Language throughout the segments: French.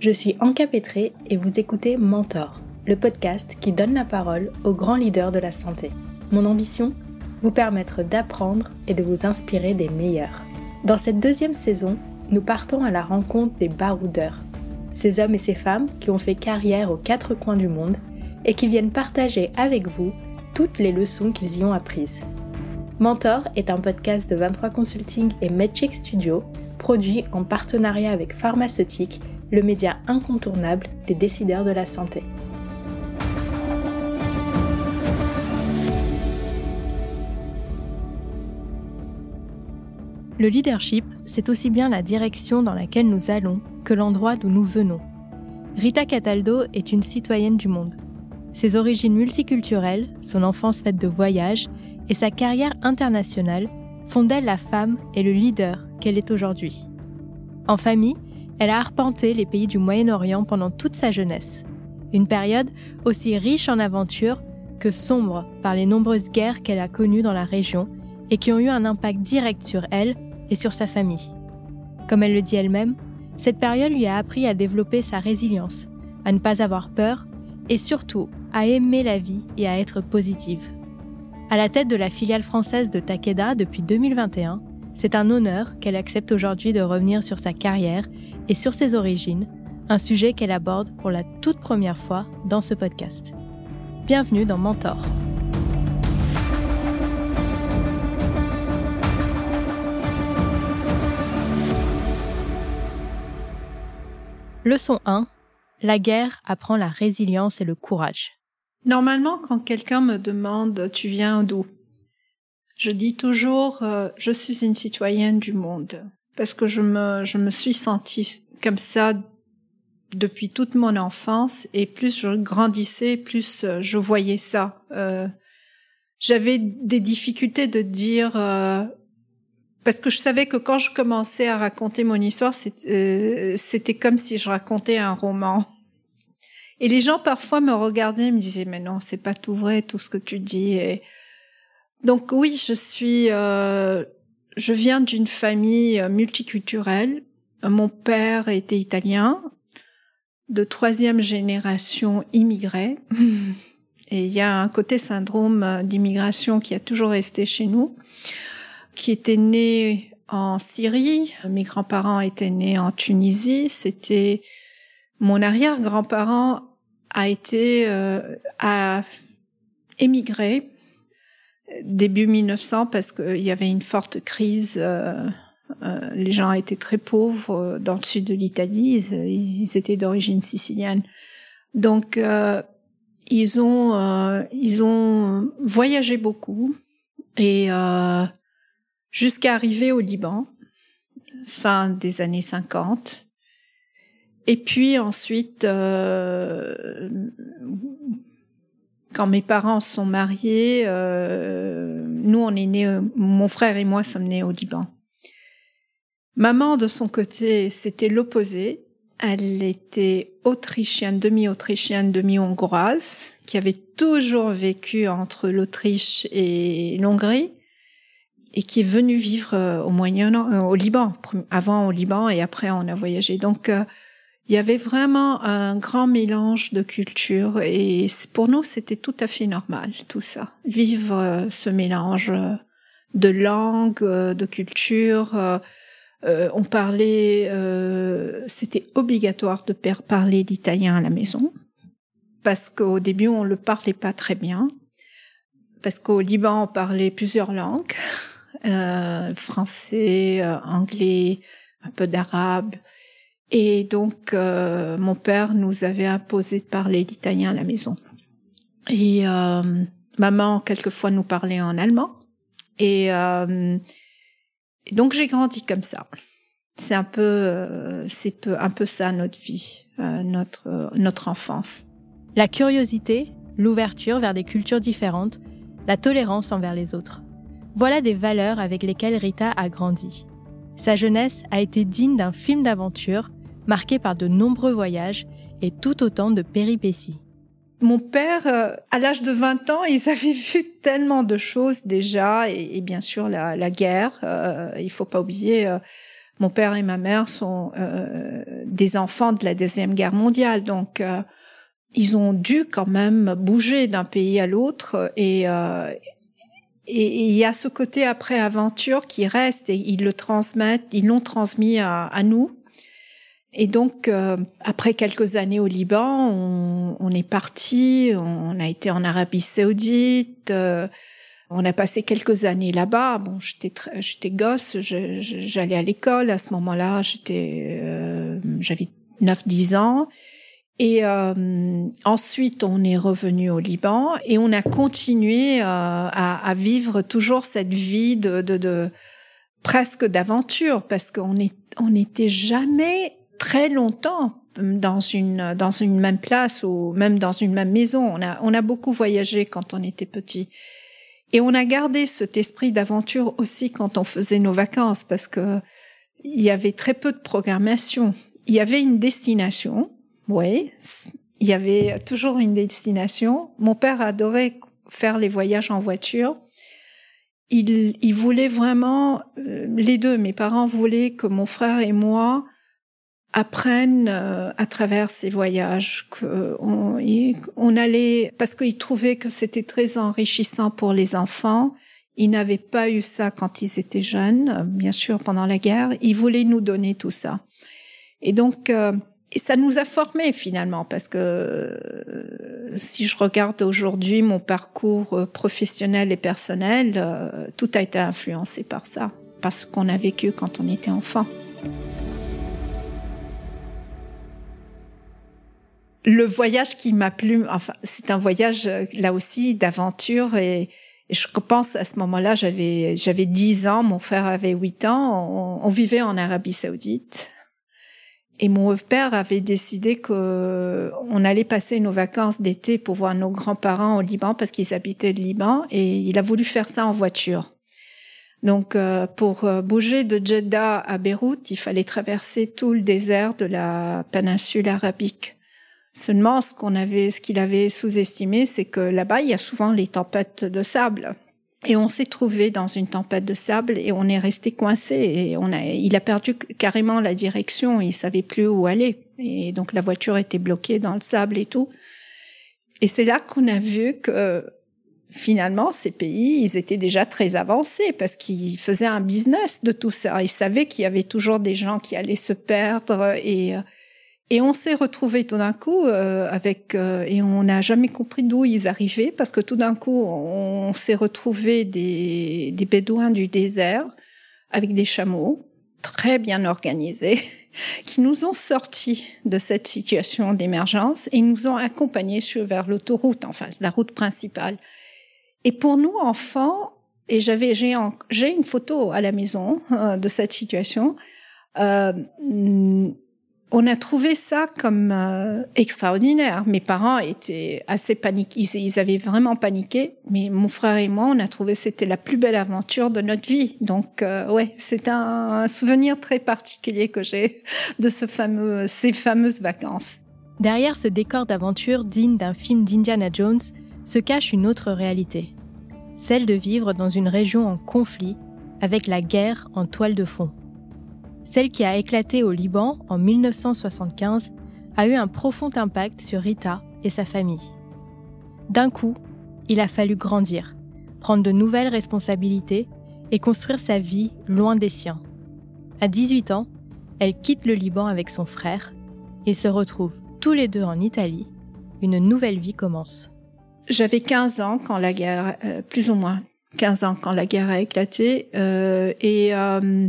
Je suis Anka Petré et vous écoutez Mentor, le podcast qui donne la parole aux grands leaders de la santé. Mon ambition Vous permettre d'apprendre et de vous inspirer des meilleurs. Dans cette deuxième saison, nous partons à la rencontre des baroudeurs, ces hommes et ces femmes qui ont fait carrière aux quatre coins du monde et qui viennent partager avec vous toutes les leçons qu'ils y ont apprises. Mentor est un podcast de 23 Consulting et MedCheck Studio, produit en partenariat avec Pharmaceutique, le média incontournable des décideurs de la santé. Le leadership, c'est aussi bien la direction dans laquelle nous allons que l'endroit d'où nous venons. Rita Cataldo est une citoyenne du monde. Ses origines multiculturelles, son enfance faite de voyages et sa carrière internationale font d'elle la femme et le leader qu'elle est aujourd'hui. En famille, elle a arpenté les pays du Moyen-Orient pendant toute sa jeunesse, une période aussi riche en aventures que sombre par les nombreuses guerres qu'elle a connues dans la région et qui ont eu un impact direct sur elle et sur sa famille. Comme elle le dit elle-même, cette période lui a appris à développer sa résilience, à ne pas avoir peur et surtout à aimer la vie et à être positive. À la tête de la filiale française de Takeda depuis 2021, c'est un honneur qu'elle accepte aujourd'hui de revenir sur sa carrière et sur ses origines, un sujet qu'elle aborde pour la toute première fois dans ce podcast. Bienvenue dans Mentor. Leçon 1. La guerre apprend la résilience et le courage. Normalement, quand quelqu'un me demande tu viens d'où, je dis toujours euh, je suis une citoyenne du monde parce que je me je me suis sentie comme ça depuis toute mon enfance et plus je grandissais, plus euh, je voyais ça. Euh, j'avais des difficultés de dire parce que je savais que quand je commençais à raconter mon histoire, c'était comme si je racontais un roman. Et les gens parfois me regardaient et me disaient mais non, c'est pas tout vrai tout ce que tu dis. Donc oui, je suis, euh, je viens d'une famille euh, multiculturelle. Mon père était italien, de troisième génération immigré. Et il y a un côté syndrome euh, d'immigration qui a toujours resté chez nous, qui était né en Syrie. Mes grands-parents étaient nés en Tunisie. C'était mon arrière-grand-parent a été euh, a émigré début 1900 parce qu'il y avait une forte crise. Euh, euh, les gens étaient très pauvres dans le sud de l'Italie. Ils, étaient d'origine sicilienne. Donc ils ont ils ont voyagé beaucoup et jusqu'à arriver au Liban fin des années 50 et puis ensuite, euh, quand mes parents sont mariés, euh, nous on est nés, mon frère et moi sommes nés au Liban. Maman de son côté, c'était l'opposé. Elle était autrichienne, demi-autrichienne, demi-hongroise, qui avait toujours vécu entre l'Autriche et l'Hongrie et qui est venue vivre euh, au Moyen, au Liban, avant au Liban et après on a voyagé. Donc il y avait vraiment un grand mélange de cultures et pour nous c'était tout à fait normal tout ça. Vivre euh, ce mélange euh, de langues euh, de cultures on parlait c'était obligatoire de parler l'italien à la maison parce qu'au début on le parlait pas très bien parce qu'au Liban on parlait plusieurs langues français anglais un peu d'arabe et donc, euh, mon père nous avait imposé de parler l'italien à la maison. Et euh, maman, quelquefois, nous parlait en allemand. Et, euh, donc, j'ai grandi comme ça. C'est un peu, euh, c'est peu, un peu ça notre vie, euh, notre notre enfance. La curiosité, l'ouverture vers des cultures différentes, la tolérance envers les autres. Voilà des valeurs avec lesquelles Rita a grandi. Sa jeunesse a été digne d'un film d'aventure marqué par de nombreux voyages et tout autant de péripéties. Mon père, euh, à l'âge de 20 ans, ils avaient vu tellement de choses déjà, et, bien sûr la, guerre. Euh, il faut pas oublier, euh, Mon père et ma mère sont des enfants de la deuxième guerre mondiale, donc ils ont dû quand même bouger d'un pays à l'autre et il y a ce côté après aventure qui reste et ils le transmettent, ils l'ont transmis à, nous. Et donc, euh, après quelques années au Liban, on, on, est parti, on a été en Arabie Saoudite, euh, on a passé quelques années là-bas. Bon, j'étais gosse, j'allais à l'école à ce moment-là, j'étais, euh, j'avais 9-10 ans. Et euh, ensuite, on est revenu au Liban et on a continué euh, à, à, vivre toujours cette vie de, de, de presque d'aventure parce qu'on on n'était jamais très longtemps dans une dans une même place ou même dans une même maison. On a on a beaucoup voyagé quand on était petit. Et on a gardé cet esprit d'aventure aussi quand on faisait nos vacances parce que il y avait très peu de programmation. Il y avait une destination oui, il y avait toujours une destination. Mon père adorait faire les voyages en voiture. Il, il voulait vraiment, euh, les deux, mes parents voulaient que mon frère et moi apprennent euh, à travers ces voyages, qu'on on allait, parce qu'ils trouvaient que c'était très enrichissant pour les enfants. Ils n'avaient pas eu ça quand ils étaient jeunes, bien sûr pendant la guerre. Ils voulaient nous donner tout ça. Et donc, euh, ça nous a formés finalement parce que euh, si je regarde aujourd'hui mon parcours professionnel et personnel, tout a été influencé par ça, par ce qu'on a vécu quand on était enfant. Le voyage qui m'a plu, enfin, c'est un voyage là aussi d'aventure et, je pense à ce moment-là, j'avais j'avais 10 ans, mon frère avait 8 ans, on vivait en Arabie Saoudite et mon père avait décidé que on allait passer nos vacances d'été pour voir nos grands-parents au Liban parce qu'ils habitaient le Liban et il a voulu faire ça en voiture. Donc euh, pour euh, bouger de Jeddah à Beyrouth, il fallait traverser tout le désert de la péninsule arabique. Seulement ce qu'on avait ce qu'il avait sous-estimé, c'est que là-bas il y a souvent les tempêtes de sable. Et on s'est trouvé dans une tempête de sable et on est resté coincé et on a, il a perdu carrément la direction, il savait plus où aller. Et donc la voiture était bloquée dans le sable et tout. Et c'est là qu'on a vu que finalement ces pays, ils étaient déjà très avancés parce qu'ils faisaient un business de tout ça. Ils savaient qu'il y avait toujours des gens qui allaient se perdre et et on s'est retrouvé tout d'un coup euh, avec euh, et on n'a jamais compris d'où ils arrivaient parce que tout d'un coup on s'est retrouvé des, des bédouins du désert avec des chameaux très bien organisés qui nous ont sortis de cette situation d'émergence et nous ont accompagnés sur vers l'autoroute, enfin la route principale. Et pour nous enfants, et j'avais j'ai j'ai une photo à la maison euh, de cette situation. Euh, on a trouvé ça comme euh, extraordinaire. Mes parents étaient assez paniqués, ils, avaient vraiment paniqué, mais mon frère et moi, on a trouvé c'était la plus belle aventure de notre vie. Donc euh, ouais, c'est un, souvenir très particulier que j'ai de ce fameux, ces fameuses vacances. Derrière ce décor d'aventure digne d'un film d'Indiana Jones se cache une autre réalité, celle de vivre dans une région en conflit avec la guerre en toile de fond. Celle qui a éclaté au Liban en 1975 a eu un profond impact sur Rita et sa famille. D'un coup, il a fallu grandir, prendre de nouvelles responsabilités et construire sa vie loin des siens. À 18 ans, elle quitte le Liban avec son frère. Ils se retrouvent tous les deux en Italie. Une nouvelle vie commence. J'avais 15 ans quand la guerre, euh, plus ou moins 15 ans quand la guerre a éclaté, euh, et euh,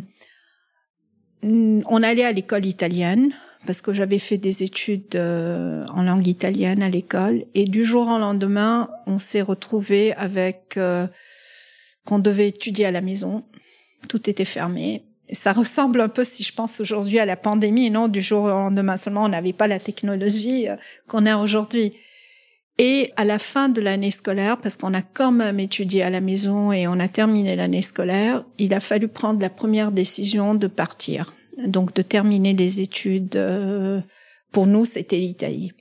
on allait à l'école italienne parce que j'avais fait des études euh, en langue italienne à l'école et du jour au lendemain, on s'est retrouvé avec euh, qu'on devait étudier à la maison. Tout était fermé. ça ressemble un peu, si je pense aujourd'hui, à la pandémie. Non, du jour au lendemain seulement, on n'avait pas la technologie euh, qu'on a aujourd'hui. Et à la fin de l'année scolaire, parce qu'on a quand même étudié à la maison et on a terminé l'année scolaire, il a fallu prendre la première décision de partir. Donc de terminer les études. Euh, pour nous, c'était l'Italie.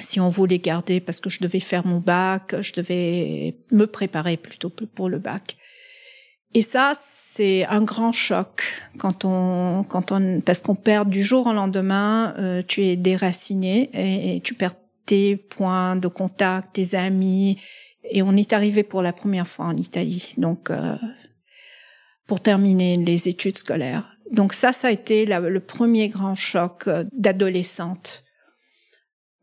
Si on voulait garder, parce que je devais faire mon bac, je devais me préparer plutôt pour le bac. Et ça, c'est un grand choc quand on, quand on, parce qu'on perd du jour au lendemain, euh, tu es déraciné et, tu perds tes points de contact, tes amis. Et on est arrivé pour la première fois en Italie, donc euh, pour terminer les études scolaires. Donc ça, ça a été le premier grand choc euh, d'adolescente.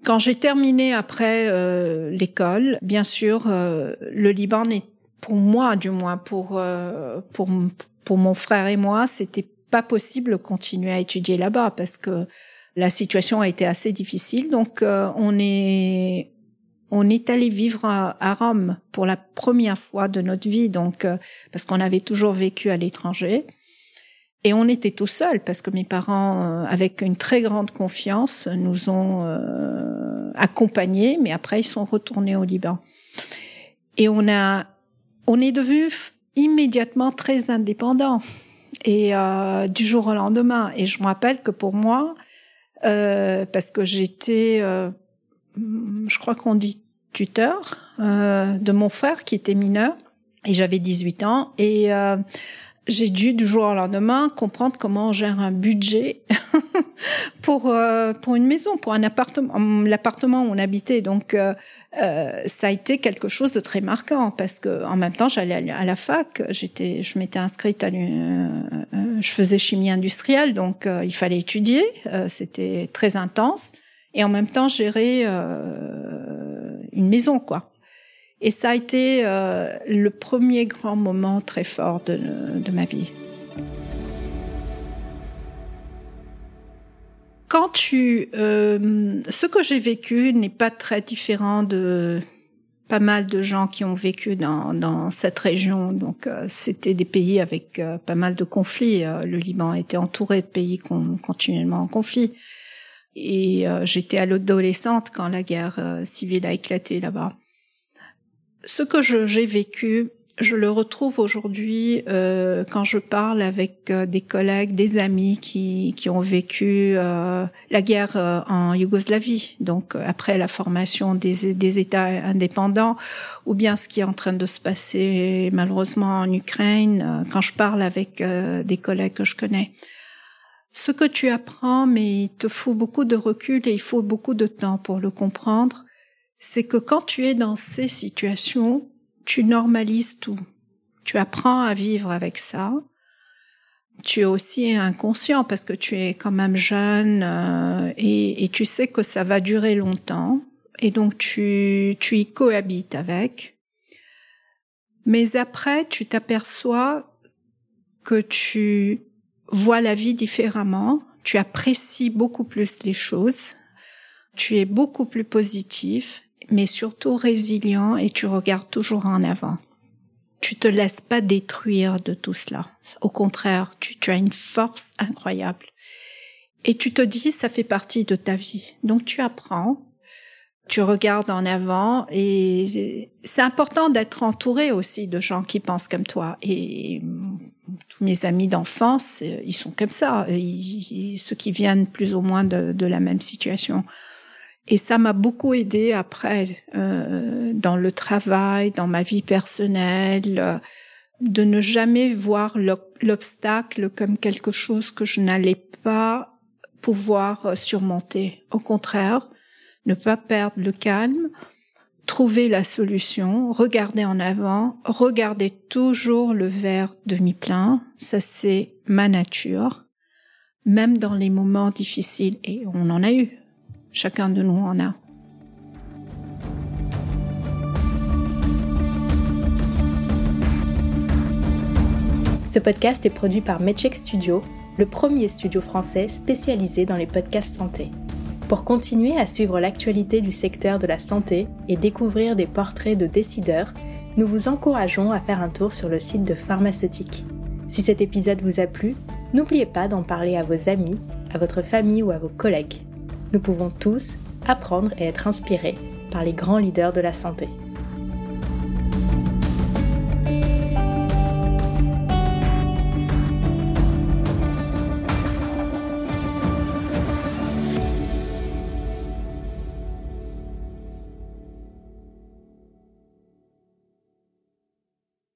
Quand j'ai terminé après l'école, bien sûr, le Liban n'est pour moi, du moins pour euh, pour pour mon frère et moi, c'était pas possible de continuer à étudier là-bas parce que la situation a été assez difficile. Donc euh, on est on est allé vivre à, Rome pour la première fois de notre vie, donc euh, parce qu'on avait toujours vécu à l'étranger. Et on était tout seuls parce que mes parents, avec une très grande confiance, nous ont accompagnés, mais après ils sont retournés au Liban. Et on a on est devenu immédiatement très indépendant et euh, du jour au lendemain. Et je me rappelle que pour moi, euh, parce que j'étais, euh, je crois qu'on dit tuteur de mon frère qui était mineur. Et j'avais 18 ans. Et j'ai dû du jour au lendemain comprendre comment on gère un budget pour pour une maison, pour un appartement, l'appartement où on habitait. Donc euh, ça a été quelque chose de très marquant parce que en même temps j'allais à la fac, j'étais, je m'étais inscrite à, euh, euh, je faisais chimie industrielle donc il fallait étudier, c'était très intense et en même temps gérer une maison quoi. Et ça a été le premier grand moment très fort de ma vie. Quand tu, euh, ce que j'ai vécu n'est pas très différent de pas mal de gens qui ont vécu dans, dans cette région. Donc, euh, c'était des pays avec euh, pas mal de conflits. le Liban était entouré de pays continuellement en conflit. Et j'étais à l'adolescente quand la guerre civile a éclaté là-bas. Ce que j'ai vécu, je le retrouve aujourd'hui euh, quand je parle avec euh, des collègues, des amis qui, qui ont vécu euh, la guerre euh, en Yougoslavie, donc après la formation des, des États indépendants, ou bien ce qui est en train de se passer malheureusement en Ukraine, quand je parle avec des collègues que je connais. Ce que tu apprends, mais il te faut beaucoup de recul et il faut beaucoup de temps pour le comprendre, c'est que quand tu es dans ces situations, tu normalises tout. Tu apprends à vivre avec ça. Tu es aussi inconscient parce que tu es quand même jeune euh, et, tu sais que ça va durer longtemps et donc tu, tu y cohabites avec. Mais après, tu t'aperçois que tu vois la vie différemment, tu apprécies beaucoup plus les choses, tu es beaucoup plus positif mais surtout résilient et tu regardes toujours en avant. Tu te laisses pas détruire de tout cela. Au contraire, tu, as une force incroyable. Et tu te dis, ça fait partie de ta vie. Donc tu apprends, tu regardes en avant et c'est important d'être entouré aussi de gens qui pensent comme toi. Et tous mes amis d'enfance, ils sont comme ça, ceux qui viennent plus ou moins de la même situation. Et ça m'a beaucoup aidé après euh, dans le travail, dans ma vie personnelle, euh, de ne jamais voir l'obstacle comme quelque chose que je n'allais pas pouvoir euh, surmonter. Au contraire, ne pas perdre le calme, trouver la solution, regarder en avant, regarder toujours le verre demi-plein. Ça, c'est ma nature, même dans les moments difficiles. Et on en a eu. Chacun de nous en a. Ce podcast est produit par Medcheck Studio, le premier studio français spécialisé dans les podcasts santé. Pour continuer à suivre l'actualité du secteur de la santé et découvrir des portraits de décideurs, nous vous encourageons à faire un tour sur le site de Pharmaceutique. Si cet épisode vous a plu, n'oubliez pas d'en parler à vos amis, à votre famille ou à vos collègues nous pouvons tous apprendre et être inspirés par les grands leaders de la santé.